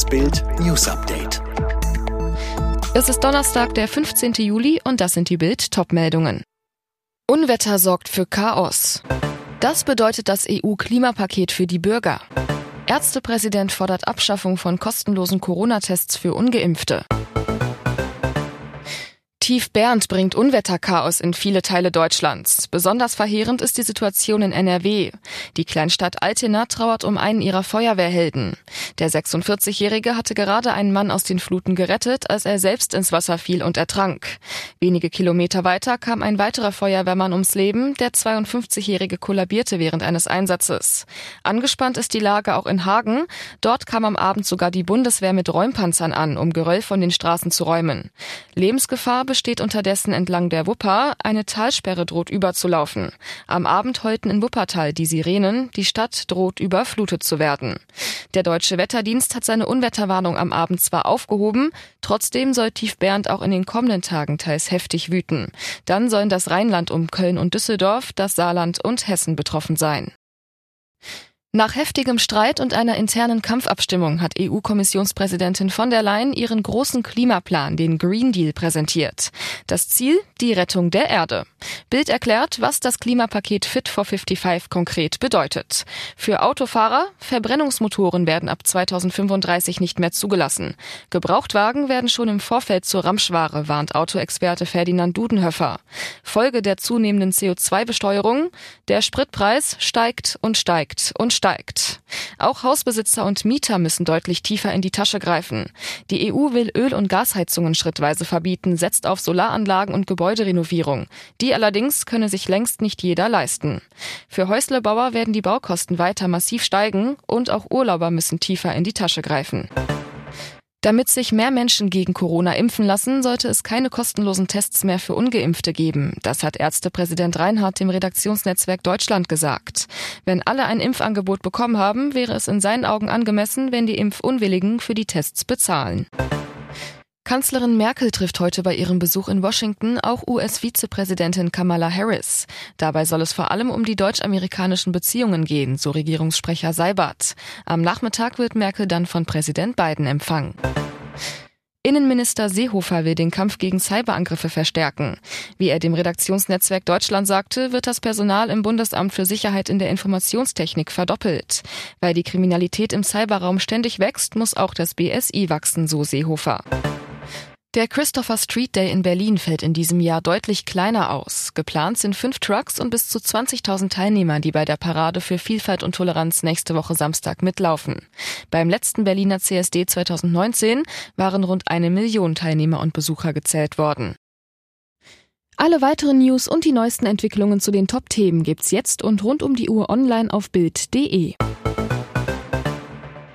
Das Bild News Update. Es ist Donnerstag, der 15. Juli und das sind die Bild Topmeldungen. Unwetter sorgt für Chaos. Das bedeutet das EU-Klimapaket für die Bürger. Ärztepräsident fordert Abschaffung von kostenlosen Corona-Tests für ungeimpfte. Tief Bernd bringt Unwetterchaos in viele Teile Deutschlands. Besonders verheerend ist die Situation in NRW. Die Kleinstadt Altena trauert um einen ihrer Feuerwehrhelden. Der 46-Jährige hatte gerade einen Mann aus den Fluten gerettet, als er selbst ins Wasser fiel und ertrank. Wenige Kilometer weiter kam ein weiterer Feuerwehrmann ums Leben. Der 52-Jährige kollabierte während eines Einsatzes. Angespannt ist die Lage auch in Hagen. Dort kam am Abend sogar die Bundeswehr mit Räumpanzern an, um Geröll von den Straßen zu räumen. Lebensgefahr besteht unterdessen entlang der Wupper. Eine Talsperre droht überzulaufen. Am Abend heulten in Wuppertal die Sirenen. Die Stadt droht überflutet zu werden. Der Deutsche Wetterdienst hat seine Unwetterwarnung am Abend zwar aufgehoben, trotzdem soll Tief Bernd auch in den kommenden Tagen teils heftig wüten. Dann sollen das Rheinland um Köln und Düsseldorf, das Saarland und Hessen betroffen sein. Nach heftigem Streit und einer internen Kampfabstimmung hat EU-Kommissionspräsidentin von der Leyen ihren großen Klimaplan, den Green Deal, präsentiert. Das Ziel? Die Rettung der Erde. Bild erklärt, was das Klimapaket Fit for 55 konkret bedeutet. Für Autofahrer, Verbrennungsmotoren werden ab 2035 nicht mehr zugelassen. Gebrauchtwagen werden schon im Vorfeld zur Ramschware, warnt Autoexperte Ferdinand Dudenhöfer. Folge der zunehmenden CO2-Besteuerung? Der Spritpreis steigt und steigt und steigt. Auch Hausbesitzer und Mieter müssen deutlich tiefer in die Tasche greifen. Die EU will Öl- und Gasheizungen schrittweise verbieten, setzt auf Solaranlagen und Gebäuderenovierung. Die allerdings könne sich längst nicht jeder leisten. Für Häuslebauer werden die Baukosten weiter massiv steigen und auch Urlauber müssen tiefer in die Tasche greifen. Damit sich mehr Menschen gegen Corona impfen lassen, sollte es keine kostenlosen Tests mehr für ungeimpfte geben. Das hat Ärztepräsident Reinhardt dem Redaktionsnetzwerk Deutschland gesagt. Wenn alle ein Impfangebot bekommen haben, wäre es in seinen Augen angemessen, wenn die Impfunwilligen für die Tests bezahlen. Kanzlerin Merkel trifft heute bei ihrem Besuch in Washington auch US-Vizepräsidentin Kamala Harris. Dabei soll es vor allem um die deutsch-amerikanischen Beziehungen gehen, so Regierungssprecher Seibert. Am Nachmittag wird Merkel dann von Präsident Biden empfangen. Innenminister Seehofer will den Kampf gegen Cyberangriffe verstärken. Wie er dem Redaktionsnetzwerk Deutschland sagte, wird das Personal im Bundesamt für Sicherheit in der Informationstechnik verdoppelt. Weil die Kriminalität im Cyberraum ständig wächst, muss auch das BSI wachsen, so Seehofer. Der Christopher Street Day in Berlin fällt in diesem Jahr deutlich kleiner aus. Geplant sind fünf Trucks und bis zu 20.000 Teilnehmer, die bei der Parade für Vielfalt und Toleranz nächste Woche Samstag mitlaufen. Beim letzten Berliner CSD 2019 waren rund eine Million Teilnehmer und Besucher gezählt worden. Alle weiteren News und die neuesten Entwicklungen zu den Top-Themen gibt's jetzt und rund um die Uhr online auf Bild.de.